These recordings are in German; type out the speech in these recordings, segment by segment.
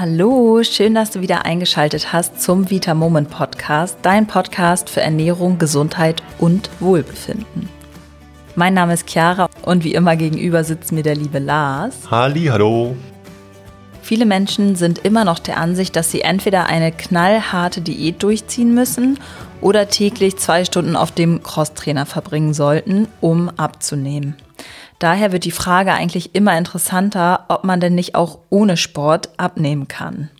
Hallo, schön, dass du wieder eingeschaltet hast zum Vita Moment Podcast, dein Podcast für Ernährung, Gesundheit und Wohlbefinden. Mein Name ist Chiara und wie immer gegenüber sitzt mir der liebe Lars. Halli, hallo. Viele Menschen sind immer noch der Ansicht, dass sie entweder eine knallharte Diät durchziehen müssen oder täglich zwei Stunden auf dem Crosstrainer verbringen sollten, um abzunehmen. Daher wird die Frage eigentlich immer interessanter, ob man denn nicht auch ohne Sport abnehmen kann.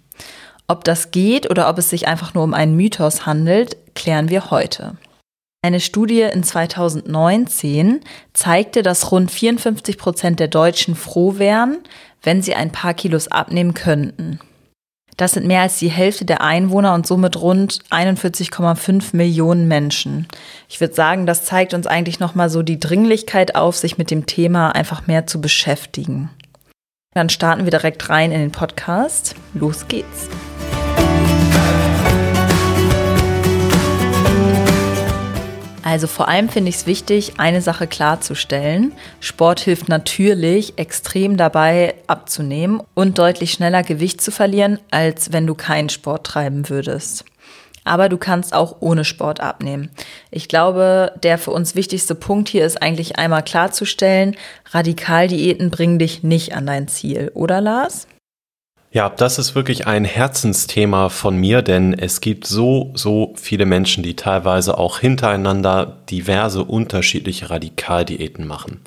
Ob das geht oder ob es sich einfach nur um einen Mythos handelt, klären wir heute. Eine Studie in 2019 zeigte, dass rund 54 Prozent der Deutschen froh wären, wenn sie ein paar Kilos abnehmen könnten. Das sind mehr als die Hälfte der Einwohner und somit rund 41,5 Millionen Menschen. Ich würde sagen, das zeigt uns eigentlich nochmal so die Dringlichkeit auf, sich mit dem Thema einfach mehr zu beschäftigen. Dann starten wir direkt rein in den Podcast. Los geht's. Also vor allem finde ich es wichtig, eine Sache klarzustellen. Sport hilft natürlich extrem dabei abzunehmen und deutlich schneller Gewicht zu verlieren, als wenn du keinen Sport treiben würdest. Aber du kannst auch ohne Sport abnehmen. Ich glaube, der für uns wichtigste Punkt hier ist eigentlich einmal klarzustellen, Radikaldiäten bringen dich nicht an dein Ziel, oder Lars? Ja, das ist wirklich ein Herzensthema von mir, denn es gibt so, so viele Menschen, die teilweise auch hintereinander diverse unterschiedliche Radikaldiäten machen.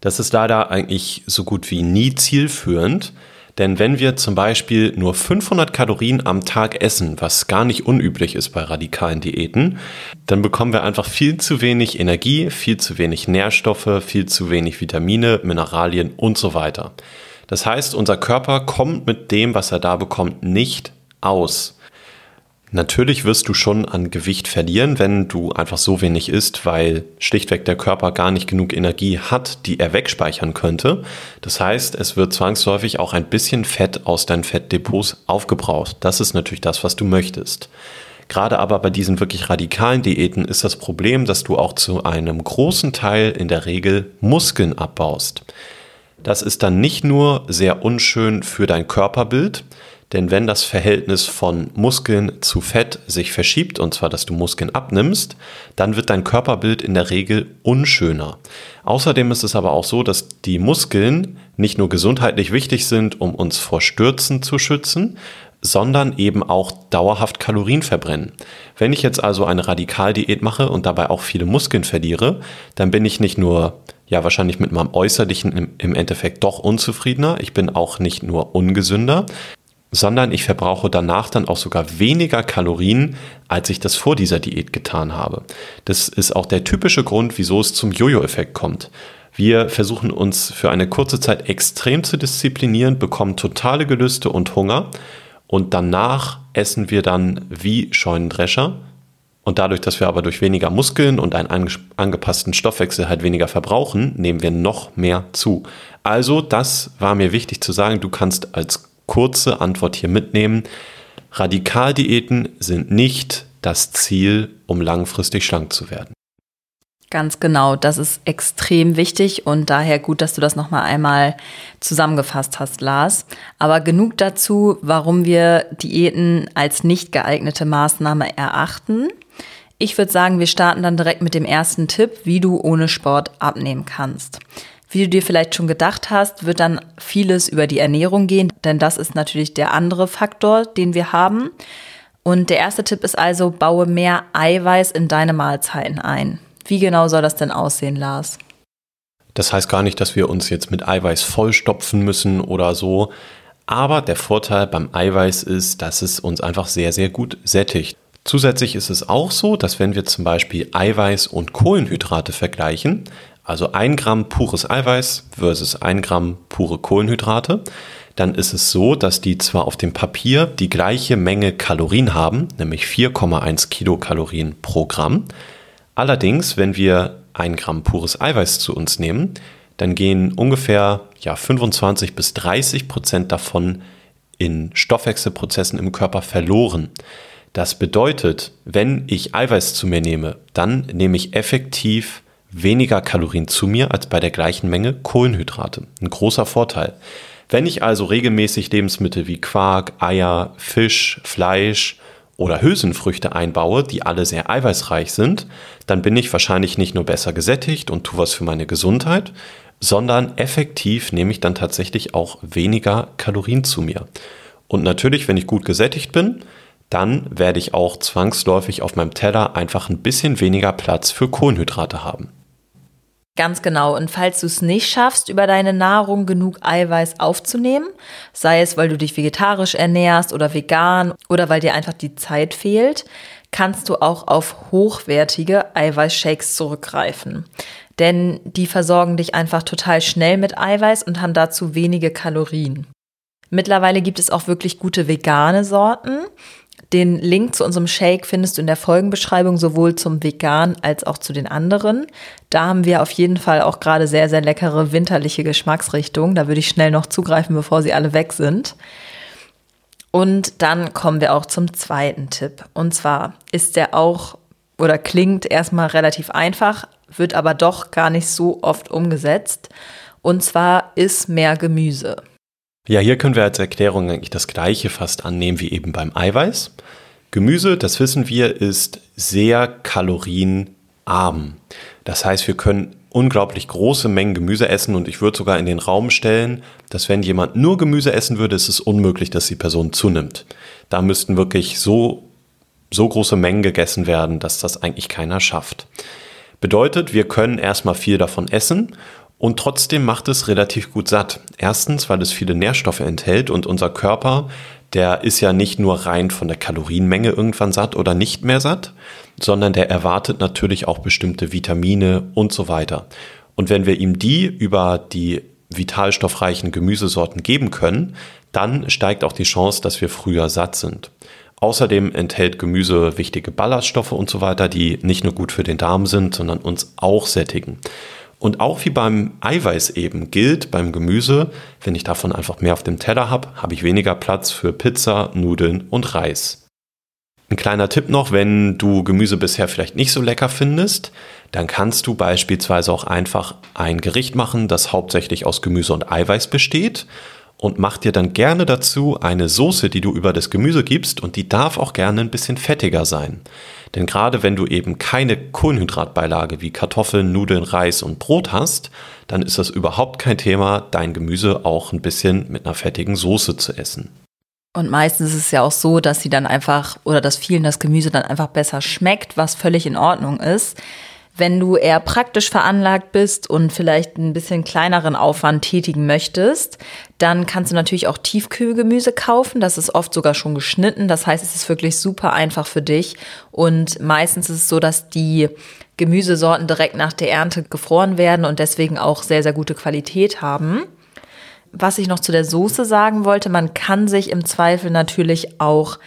Das ist leider eigentlich so gut wie nie zielführend, denn wenn wir zum Beispiel nur 500 Kalorien am Tag essen, was gar nicht unüblich ist bei radikalen Diäten, dann bekommen wir einfach viel zu wenig Energie, viel zu wenig Nährstoffe, viel zu wenig Vitamine, Mineralien und so weiter. Das heißt, unser Körper kommt mit dem, was er da bekommt, nicht aus. Natürlich wirst du schon an Gewicht verlieren, wenn du einfach so wenig isst, weil schlichtweg der Körper gar nicht genug Energie hat, die er wegspeichern könnte. Das heißt, es wird zwangsläufig auch ein bisschen Fett aus deinen Fettdepots aufgebraucht. Das ist natürlich das, was du möchtest. Gerade aber bei diesen wirklich radikalen Diäten ist das Problem, dass du auch zu einem großen Teil in der Regel Muskeln abbaust. Das ist dann nicht nur sehr unschön für dein Körperbild, denn wenn das Verhältnis von Muskeln zu Fett sich verschiebt, und zwar, dass du Muskeln abnimmst, dann wird dein Körperbild in der Regel unschöner. Außerdem ist es aber auch so, dass die Muskeln nicht nur gesundheitlich wichtig sind, um uns vor Stürzen zu schützen, sondern eben auch dauerhaft Kalorien verbrennen. Wenn ich jetzt also eine Radikaldiät mache und dabei auch viele Muskeln verliere, dann bin ich nicht nur ja wahrscheinlich mit meinem Äußerlichen im, Endeffekt doch unzufriedener, ich bin auch nicht nur ungesünder, sondern ich verbrauche danach dann auch sogar weniger Kalorien, als ich das vor dieser Diät getan habe. Das ist auch der typische Grund, wieso es zum Jojo-Effekt kommt. Wir versuchen uns für eine kurze Zeit extrem zu disziplinieren, bekommen totale Gelüste und Hunger und danach essen wir dann wie Scheunendrescher. Und dadurch, dass wir aber durch weniger Muskeln und einen angepassten Stoffwechsel halt weniger verbrauchen, nehmen wir noch mehr zu. Also, das war mir wichtig zu sagen. Du kannst als kurze Antwort hier mitnehmen. Radikaldiäten sind nicht das Ziel, um langfristig schlank zu werden. Ganz genau, das ist extrem wichtig und daher gut, dass du das nochmal einmal zusammengefasst hast, Lars. Aber genug dazu, warum wir Diäten als nicht geeignete Maßnahme erachten. Ich würde sagen, wir starten dann direkt mit dem ersten Tipp, wie du ohne Sport abnehmen kannst. Wie du dir vielleicht schon gedacht hast, wird dann vieles über die Ernährung gehen, denn das ist natürlich der andere Faktor, den wir haben. Und der erste Tipp ist also, baue mehr Eiweiß in deine Mahlzeiten ein. Wie genau soll das denn aussehen, Lars? Das heißt gar nicht, dass wir uns jetzt mit Eiweiß vollstopfen müssen oder so. Aber der Vorteil beim Eiweiß ist, dass es uns einfach sehr, sehr gut sättigt. Zusätzlich ist es auch so, dass wenn wir zum Beispiel Eiweiß und Kohlenhydrate vergleichen, also ein Gramm pures Eiweiß versus ein Gramm pure Kohlenhydrate, dann ist es so, dass die zwar auf dem Papier die gleiche Menge Kalorien haben, nämlich 4,1 Kilokalorien pro Gramm, Allerdings, wenn wir ein Gramm pures Eiweiß zu uns nehmen, dann gehen ungefähr ja, 25 bis 30 Prozent davon in Stoffwechselprozessen im Körper verloren. Das bedeutet, wenn ich Eiweiß zu mir nehme, dann nehme ich effektiv weniger Kalorien zu mir als bei der gleichen Menge Kohlenhydrate. Ein großer Vorteil. Wenn ich also regelmäßig Lebensmittel wie Quark, Eier, Fisch, Fleisch oder Hülsenfrüchte einbaue, die alle sehr eiweißreich sind, dann bin ich wahrscheinlich nicht nur besser gesättigt und tue was für meine Gesundheit, sondern effektiv nehme ich dann tatsächlich auch weniger Kalorien zu mir. Und natürlich, wenn ich gut gesättigt bin, dann werde ich auch zwangsläufig auf meinem Teller einfach ein bisschen weniger Platz für Kohlenhydrate haben. Ganz genau. Und falls du es nicht schaffst, über deine Nahrung genug Eiweiß aufzunehmen, sei es, weil du dich vegetarisch ernährst oder vegan oder weil dir einfach die Zeit fehlt, kannst du auch auf hochwertige Eiweißshakes zurückgreifen. Denn die versorgen dich einfach total schnell mit Eiweiß und haben dazu wenige Kalorien. Mittlerweile gibt es auch wirklich gute vegane Sorten. Den Link zu unserem Shake findest du in der Folgenbeschreibung sowohl zum Vegan als auch zu den anderen. Da haben wir auf jeden Fall auch gerade sehr, sehr leckere winterliche Geschmacksrichtungen. Da würde ich schnell noch zugreifen, bevor sie alle weg sind. Und dann kommen wir auch zum zweiten Tipp. Und zwar ist der auch oder klingt erstmal relativ einfach, wird aber doch gar nicht so oft umgesetzt. Und zwar ist mehr Gemüse. Ja, hier können wir als Erklärung eigentlich das gleiche fast annehmen wie eben beim Eiweiß. Gemüse, das wissen wir, ist sehr kalorienarm. Das heißt, wir können unglaublich große Mengen Gemüse essen und ich würde sogar in den Raum stellen, dass wenn jemand nur Gemüse essen würde, ist es unmöglich, dass die Person zunimmt. Da müssten wirklich so, so große Mengen gegessen werden, dass das eigentlich keiner schafft. Bedeutet, wir können erstmal viel davon essen und trotzdem macht es relativ gut satt. Erstens, weil es viele Nährstoffe enthält und unser Körper, der ist ja nicht nur rein von der Kalorienmenge irgendwann satt oder nicht mehr satt, sondern der erwartet natürlich auch bestimmte Vitamine und so weiter. Und wenn wir ihm die über die vitalstoffreichen Gemüsesorten geben können, dann steigt auch die Chance, dass wir früher satt sind. Außerdem enthält Gemüse wichtige Ballaststoffe und so weiter, die nicht nur gut für den Darm sind, sondern uns auch sättigen. Und auch wie beim Eiweiß eben gilt beim Gemüse, wenn ich davon einfach mehr auf dem Teller habe, habe ich weniger Platz für Pizza, Nudeln und Reis. Ein kleiner Tipp noch, wenn du Gemüse bisher vielleicht nicht so lecker findest, dann kannst du beispielsweise auch einfach ein Gericht machen, das hauptsächlich aus Gemüse und Eiweiß besteht und mach dir dann gerne dazu eine Soße, die du über das Gemüse gibst und die darf auch gerne ein bisschen fettiger sein. Denn gerade wenn du eben keine Kohlenhydratbeilage wie Kartoffeln, Nudeln, Reis und Brot hast, dann ist das überhaupt kein Thema, dein Gemüse auch ein bisschen mit einer fettigen Soße zu essen. Und meistens ist es ja auch so, dass sie dann einfach oder dass vielen das Gemüse dann einfach besser schmeckt, was völlig in Ordnung ist. Wenn du eher praktisch veranlagt bist und vielleicht ein bisschen kleineren Aufwand tätigen möchtest, dann kannst du natürlich auch Tiefkühlgemüse kaufen. Das ist oft sogar schon geschnitten. Das heißt, es ist wirklich super einfach für dich. Und meistens ist es so, dass die Gemüsesorten direkt nach der Ernte gefroren werden und deswegen auch sehr, sehr gute Qualität haben. Was ich noch zu der Soße sagen wollte, man kann sich im Zweifel natürlich auch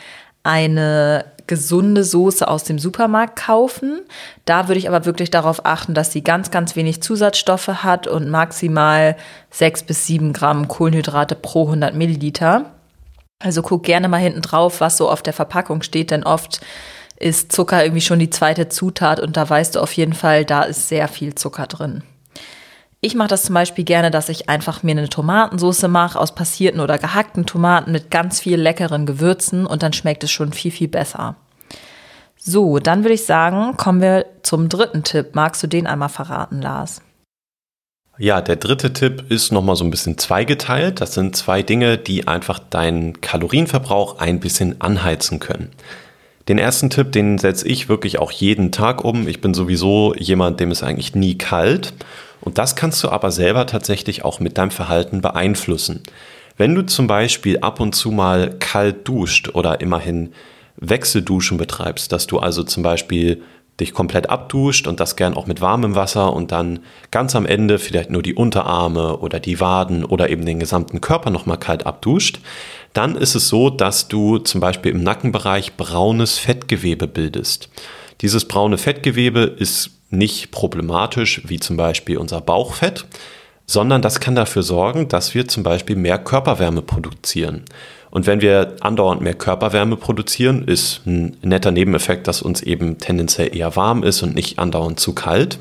eine gesunde Soße aus dem Supermarkt kaufen. Da würde ich aber wirklich darauf achten, dass sie ganz, ganz wenig Zusatzstoffe hat und maximal sechs bis sieben Gramm Kohlenhydrate pro 100 Milliliter. Also guck gerne mal hinten drauf, was so auf der Verpackung steht, denn oft ist Zucker irgendwie schon die zweite Zutat und da weißt du auf jeden Fall, da ist sehr viel Zucker drin. Ich mache das zum Beispiel gerne, dass ich einfach mir eine Tomatensauce mache aus passierten oder gehackten Tomaten mit ganz viel leckeren Gewürzen und dann schmeckt es schon viel, viel besser. So, dann würde ich sagen, kommen wir zum dritten Tipp. Magst du den einmal verraten, Lars? Ja, der dritte Tipp ist nochmal so ein bisschen zweigeteilt. Das sind zwei Dinge, die einfach deinen Kalorienverbrauch ein bisschen anheizen können. Den ersten Tipp, den setze ich wirklich auch jeden Tag um. Ich bin sowieso jemand, dem ist eigentlich nie kalt. Und das kannst du aber selber tatsächlich auch mit deinem Verhalten beeinflussen. Wenn du zum Beispiel ab und zu mal kalt duscht oder immerhin Wechselduschen betreibst, dass du also zum Beispiel dich komplett abduscht und das gern auch mit warmem Wasser und dann ganz am Ende vielleicht nur die Unterarme oder die Waden oder eben den gesamten Körper nochmal kalt abduscht, dann ist es so, dass du zum Beispiel im Nackenbereich braunes Fettgewebe bildest. Dieses braune Fettgewebe ist nicht problematisch wie zum Beispiel unser Bauchfett, sondern das kann dafür sorgen, dass wir zum Beispiel mehr Körperwärme produzieren. Und wenn wir andauernd mehr Körperwärme produzieren, ist ein netter Nebeneffekt, dass uns eben tendenziell eher warm ist und nicht andauernd zu kalt.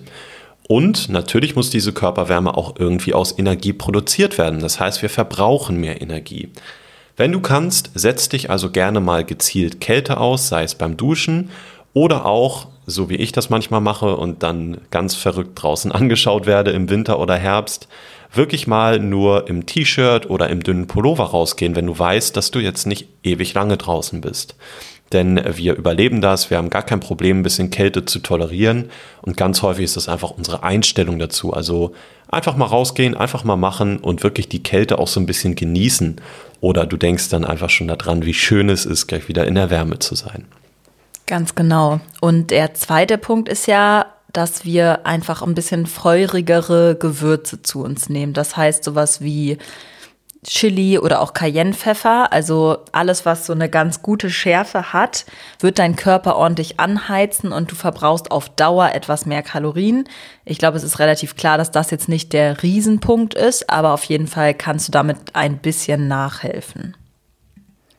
Und natürlich muss diese Körperwärme auch irgendwie aus Energie produziert werden. Das heißt, wir verbrauchen mehr Energie. Wenn du kannst, setz dich also gerne mal gezielt Kälte aus, sei es beim Duschen oder auch, so wie ich das manchmal mache und dann ganz verrückt draußen angeschaut werde im Winter oder Herbst, wirklich mal nur im T-Shirt oder im dünnen Pullover rausgehen, wenn du weißt, dass du jetzt nicht ewig lange draußen bist. Denn wir überleben das, wir haben gar kein Problem, ein bisschen Kälte zu tolerieren. Und ganz häufig ist das einfach unsere Einstellung dazu. Also einfach mal rausgehen, einfach mal machen und wirklich die Kälte auch so ein bisschen genießen. Oder du denkst dann einfach schon daran, wie schön es ist, gleich wieder in der Wärme zu sein. Ganz genau. Und der zweite Punkt ist ja, dass wir einfach ein bisschen feurigere Gewürze zu uns nehmen. Das heißt sowas wie Chili oder auch Cayennepfeffer, also alles, was so eine ganz gute Schärfe hat, wird dein Körper ordentlich anheizen und du verbrauchst auf Dauer etwas mehr Kalorien. Ich glaube, es ist relativ klar, dass das jetzt nicht der Riesenpunkt ist, aber auf jeden Fall kannst du damit ein bisschen nachhelfen.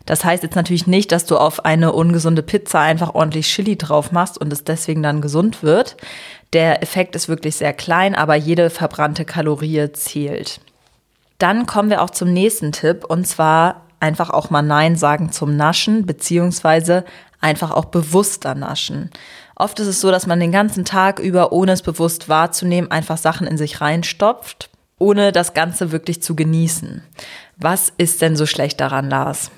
Das heißt jetzt natürlich nicht, dass du auf eine ungesunde Pizza einfach ordentlich Chili drauf machst und es deswegen dann gesund wird. Der Effekt ist wirklich sehr klein, aber jede verbrannte Kalorie zählt. Dann kommen wir auch zum nächsten Tipp und zwar einfach auch mal Nein sagen zum Naschen, beziehungsweise einfach auch bewusster naschen. Oft ist es so, dass man den ganzen Tag über, ohne es bewusst wahrzunehmen, einfach Sachen in sich reinstopft, ohne das Ganze wirklich zu genießen. Was ist denn so schlecht daran, Lars?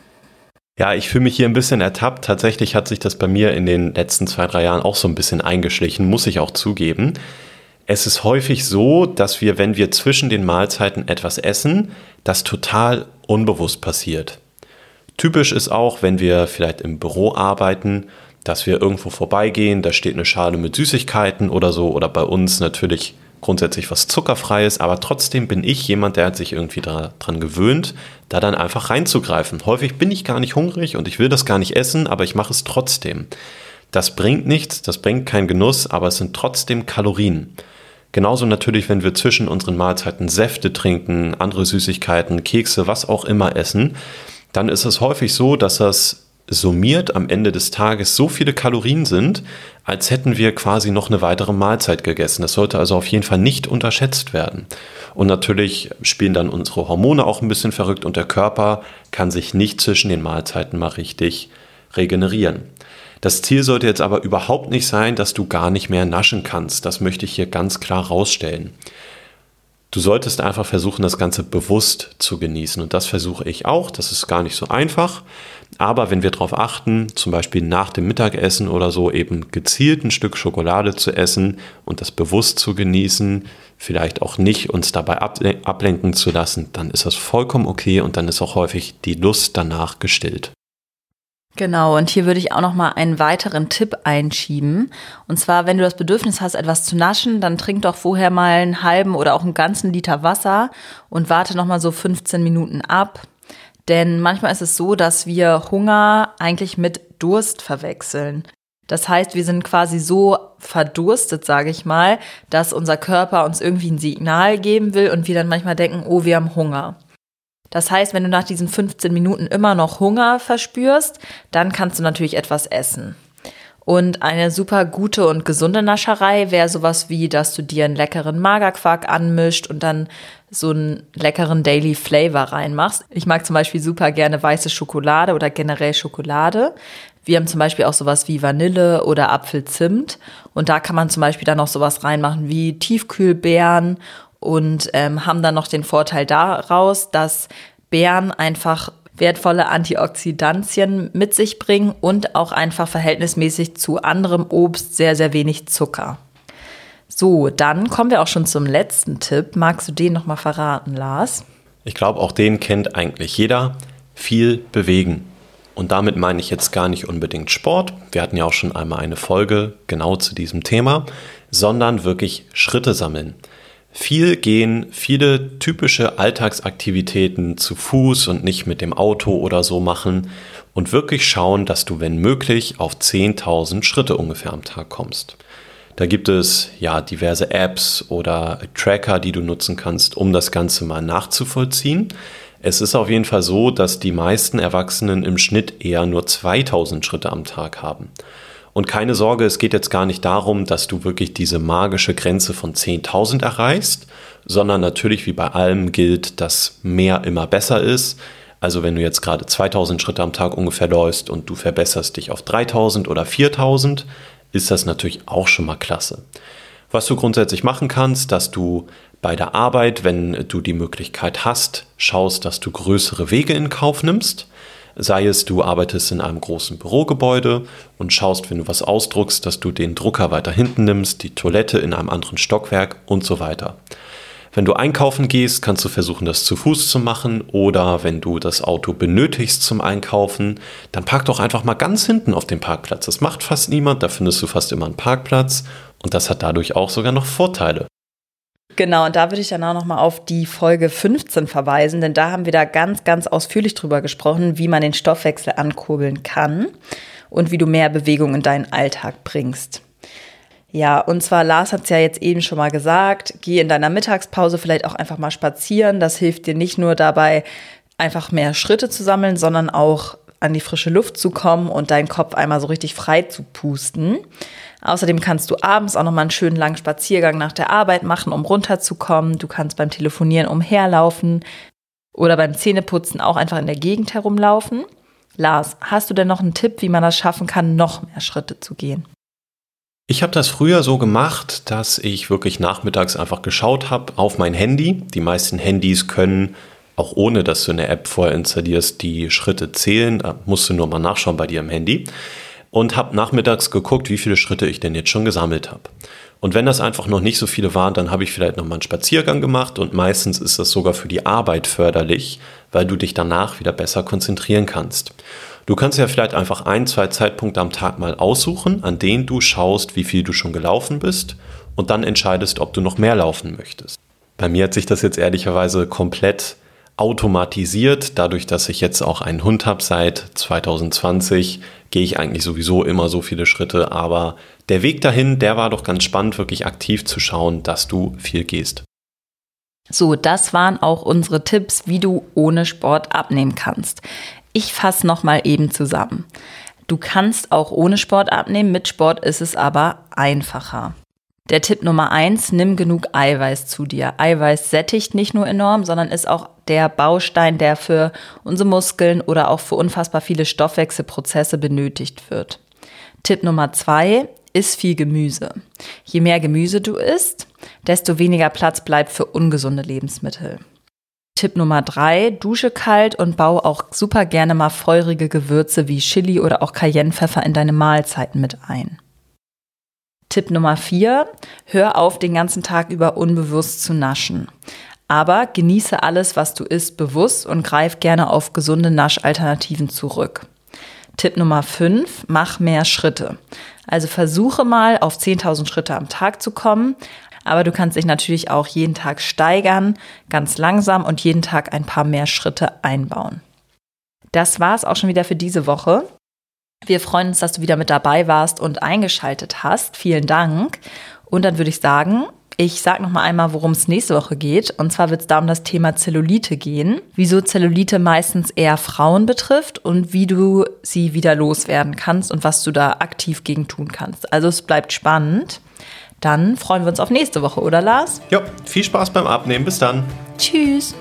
Ja, ich fühle mich hier ein bisschen ertappt. Tatsächlich hat sich das bei mir in den letzten zwei, drei Jahren auch so ein bisschen eingeschlichen, muss ich auch zugeben. Es ist häufig so, dass wir, wenn wir zwischen den Mahlzeiten etwas essen, das total unbewusst passiert. Typisch ist auch, wenn wir vielleicht im Büro arbeiten, dass wir irgendwo vorbeigehen, da steht eine Schale mit Süßigkeiten oder so, oder bei uns natürlich grundsätzlich was Zuckerfreies, aber trotzdem bin ich jemand, der hat sich irgendwie daran gewöhnt, da dann einfach reinzugreifen. Häufig bin ich gar nicht hungrig und ich will das gar nicht essen, aber ich mache es trotzdem. Das bringt nichts, das bringt keinen Genuss, aber es sind trotzdem Kalorien. Genauso natürlich, wenn wir zwischen unseren Mahlzeiten Säfte trinken, andere Süßigkeiten, Kekse, was auch immer essen, dann ist es häufig so, dass das summiert am Ende des Tages so viele Kalorien sind, als hätten wir quasi noch eine weitere Mahlzeit gegessen. Das sollte also auf jeden Fall nicht unterschätzt werden. Und natürlich spielen dann unsere Hormone auch ein bisschen verrückt und der Körper kann sich nicht zwischen den Mahlzeiten mal richtig regenerieren. Das Ziel sollte jetzt aber überhaupt nicht sein, dass du gar nicht mehr naschen kannst. Das möchte ich hier ganz klar rausstellen. Du solltest einfach versuchen, das Ganze bewusst zu genießen. Und das versuche ich auch. Das ist gar nicht so einfach. Aber wenn wir darauf achten, zum Beispiel nach dem Mittagessen oder so eben gezielt ein Stück Schokolade zu essen und das bewusst zu genießen, vielleicht auch nicht uns dabei ablenken zu lassen, dann ist das vollkommen okay und dann ist auch häufig die Lust danach gestillt. Genau, und hier würde ich auch noch mal einen weiteren Tipp einschieben. Und zwar, wenn du das Bedürfnis hast, etwas zu naschen, dann trink doch vorher mal einen halben oder auch einen ganzen Liter Wasser und warte noch mal so 15 Minuten ab. Denn manchmal ist es so, dass wir Hunger eigentlich mit Durst verwechseln. Das heißt, wir sind quasi so verdurstet, sage ich mal, dass unser Körper uns irgendwie ein Signal geben will und wir dann manchmal denken, oh, wir haben Hunger. Das heißt, wenn du nach diesen 15 Minuten immer noch Hunger verspürst, dann kannst du natürlich etwas essen. Und eine super gute und gesunde Nascherei wäre sowas wie, dass du dir einen leckeren Magerquark anmischt und dann so einen leckeren Daily Flavor reinmachst. Ich mag zum Beispiel super gerne weiße Schokolade oder generell Schokolade. Wir haben zum Beispiel auch sowas wie Vanille oder Apfelzimt. Und da kann man zum Beispiel dann noch sowas reinmachen wie Tiefkühlbeeren und ähm, haben dann noch den Vorteil daraus, dass Beeren einfach wertvolle Antioxidantien mit sich bringen und auch einfach verhältnismäßig zu anderem Obst sehr, sehr wenig Zucker. So, dann kommen wir auch schon zum letzten Tipp. Magst du den nochmal verraten, Lars? Ich glaube, auch den kennt eigentlich jeder. Viel bewegen. Und damit meine ich jetzt gar nicht unbedingt Sport. Wir hatten ja auch schon einmal eine Folge genau zu diesem Thema, sondern wirklich Schritte sammeln viel gehen, viele typische Alltagsaktivitäten zu Fuß und nicht mit dem Auto oder so machen und wirklich schauen, dass du, wenn möglich, auf 10.000 Schritte ungefähr am Tag kommst. Da gibt es ja diverse Apps oder Tracker, die du nutzen kannst, um das Ganze mal nachzuvollziehen. Es ist auf jeden Fall so, dass die meisten Erwachsenen im Schnitt eher nur 2000 Schritte am Tag haben. Und keine Sorge, es geht jetzt gar nicht darum, dass du wirklich diese magische Grenze von 10.000 erreichst, sondern natürlich wie bei allem gilt, dass mehr immer besser ist. Also wenn du jetzt gerade 2000 Schritte am Tag ungefähr läufst und du verbesserst dich auf 3000 oder 4000, ist das natürlich auch schon mal klasse. Was du grundsätzlich machen kannst, dass du bei der Arbeit, wenn du die Möglichkeit hast, schaust, dass du größere Wege in Kauf nimmst. Sei es, du arbeitest in einem großen Bürogebäude und schaust, wenn du was ausdruckst, dass du den Drucker weiter hinten nimmst, die Toilette in einem anderen Stockwerk und so weiter. Wenn du einkaufen gehst, kannst du versuchen, das zu Fuß zu machen oder wenn du das Auto benötigst zum Einkaufen, dann park doch einfach mal ganz hinten auf dem Parkplatz. Das macht fast niemand, da findest du fast immer einen Parkplatz und das hat dadurch auch sogar noch Vorteile. Genau, und da würde ich dann auch nochmal auf die Folge 15 verweisen, denn da haben wir da ganz, ganz ausführlich drüber gesprochen, wie man den Stoffwechsel ankurbeln kann und wie du mehr Bewegung in deinen Alltag bringst. Ja, und zwar, Lars hat es ja jetzt eben schon mal gesagt, geh in deiner Mittagspause vielleicht auch einfach mal spazieren. Das hilft dir nicht nur dabei, einfach mehr Schritte zu sammeln, sondern auch an die frische Luft zu kommen und deinen Kopf einmal so richtig frei zu pusten. Außerdem kannst du abends auch nochmal einen schönen langen Spaziergang nach der Arbeit machen, um runterzukommen. Du kannst beim Telefonieren umherlaufen oder beim Zähneputzen auch einfach in der Gegend herumlaufen. Lars, hast du denn noch einen Tipp, wie man das schaffen kann, noch mehr Schritte zu gehen? Ich habe das früher so gemacht, dass ich wirklich nachmittags einfach geschaut habe auf mein Handy. Die meisten Handys können, auch ohne dass du eine App vorher installierst, die Schritte zählen. Da musst du nur mal nachschauen bei dir im Handy und habe nachmittags geguckt, wie viele Schritte ich denn jetzt schon gesammelt habe. Und wenn das einfach noch nicht so viele waren, dann habe ich vielleicht noch mal einen Spaziergang gemacht und meistens ist das sogar für die Arbeit förderlich, weil du dich danach wieder besser konzentrieren kannst. Du kannst ja vielleicht einfach ein, zwei Zeitpunkte am Tag mal aussuchen, an denen du schaust, wie viel du schon gelaufen bist und dann entscheidest, ob du noch mehr laufen möchtest. Bei mir hat sich das jetzt ehrlicherweise komplett automatisiert. Dadurch, dass ich jetzt auch einen Hund habe seit 2020, gehe ich eigentlich sowieso immer so viele Schritte. Aber der Weg dahin, der war doch ganz spannend, wirklich aktiv zu schauen, dass du viel gehst. So, das waren auch unsere Tipps, wie du ohne Sport abnehmen kannst. Ich fasse nochmal eben zusammen. Du kannst auch ohne Sport abnehmen, mit Sport ist es aber einfacher. Der Tipp Nummer eins, nimm genug Eiweiß zu dir. Eiweiß sättigt nicht nur enorm, sondern ist auch der Baustein, der für unsere Muskeln oder auch für unfassbar viele Stoffwechselprozesse benötigt wird. Tipp Nummer zwei, iss viel Gemüse. Je mehr Gemüse du isst, desto weniger Platz bleibt für ungesunde Lebensmittel. Tipp Nummer drei, dusche kalt und baue auch super gerne mal feurige Gewürze wie Chili oder auch Cayennepfeffer in deine Mahlzeiten mit ein. Tipp Nummer vier, hör auf, den ganzen Tag über unbewusst zu naschen. Aber genieße alles, was du isst, bewusst und greif gerne auf gesunde Naschalternativen zurück. Tipp Nummer fünf, mach mehr Schritte. Also versuche mal auf 10.000 Schritte am Tag zu kommen, aber du kannst dich natürlich auch jeden Tag steigern, ganz langsam und jeden Tag ein paar mehr Schritte einbauen. Das war es auch schon wieder für diese Woche. Wir freuen uns, dass du wieder mit dabei warst und eingeschaltet hast. Vielen Dank. Und dann würde ich sagen, ich sage noch mal einmal, worum es nächste Woche geht. Und zwar wird es da um das Thema Zellulite gehen. Wieso Zellulite meistens eher Frauen betrifft und wie du sie wieder loswerden kannst und was du da aktiv gegen tun kannst. Also es bleibt spannend. Dann freuen wir uns auf nächste Woche, oder Lars? Ja, viel Spaß beim Abnehmen. Bis dann. Tschüss.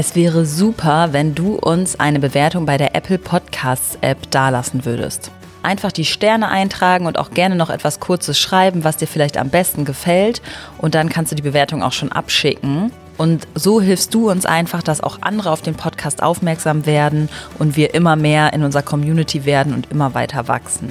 Es wäre super, wenn du uns eine Bewertung bei der Apple Podcasts App dalassen würdest. Einfach die Sterne eintragen und auch gerne noch etwas Kurzes schreiben, was dir vielleicht am besten gefällt. Und dann kannst du die Bewertung auch schon abschicken. Und so hilfst du uns einfach, dass auch andere auf den Podcast aufmerksam werden und wir immer mehr in unserer Community werden und immer weiter wachsen.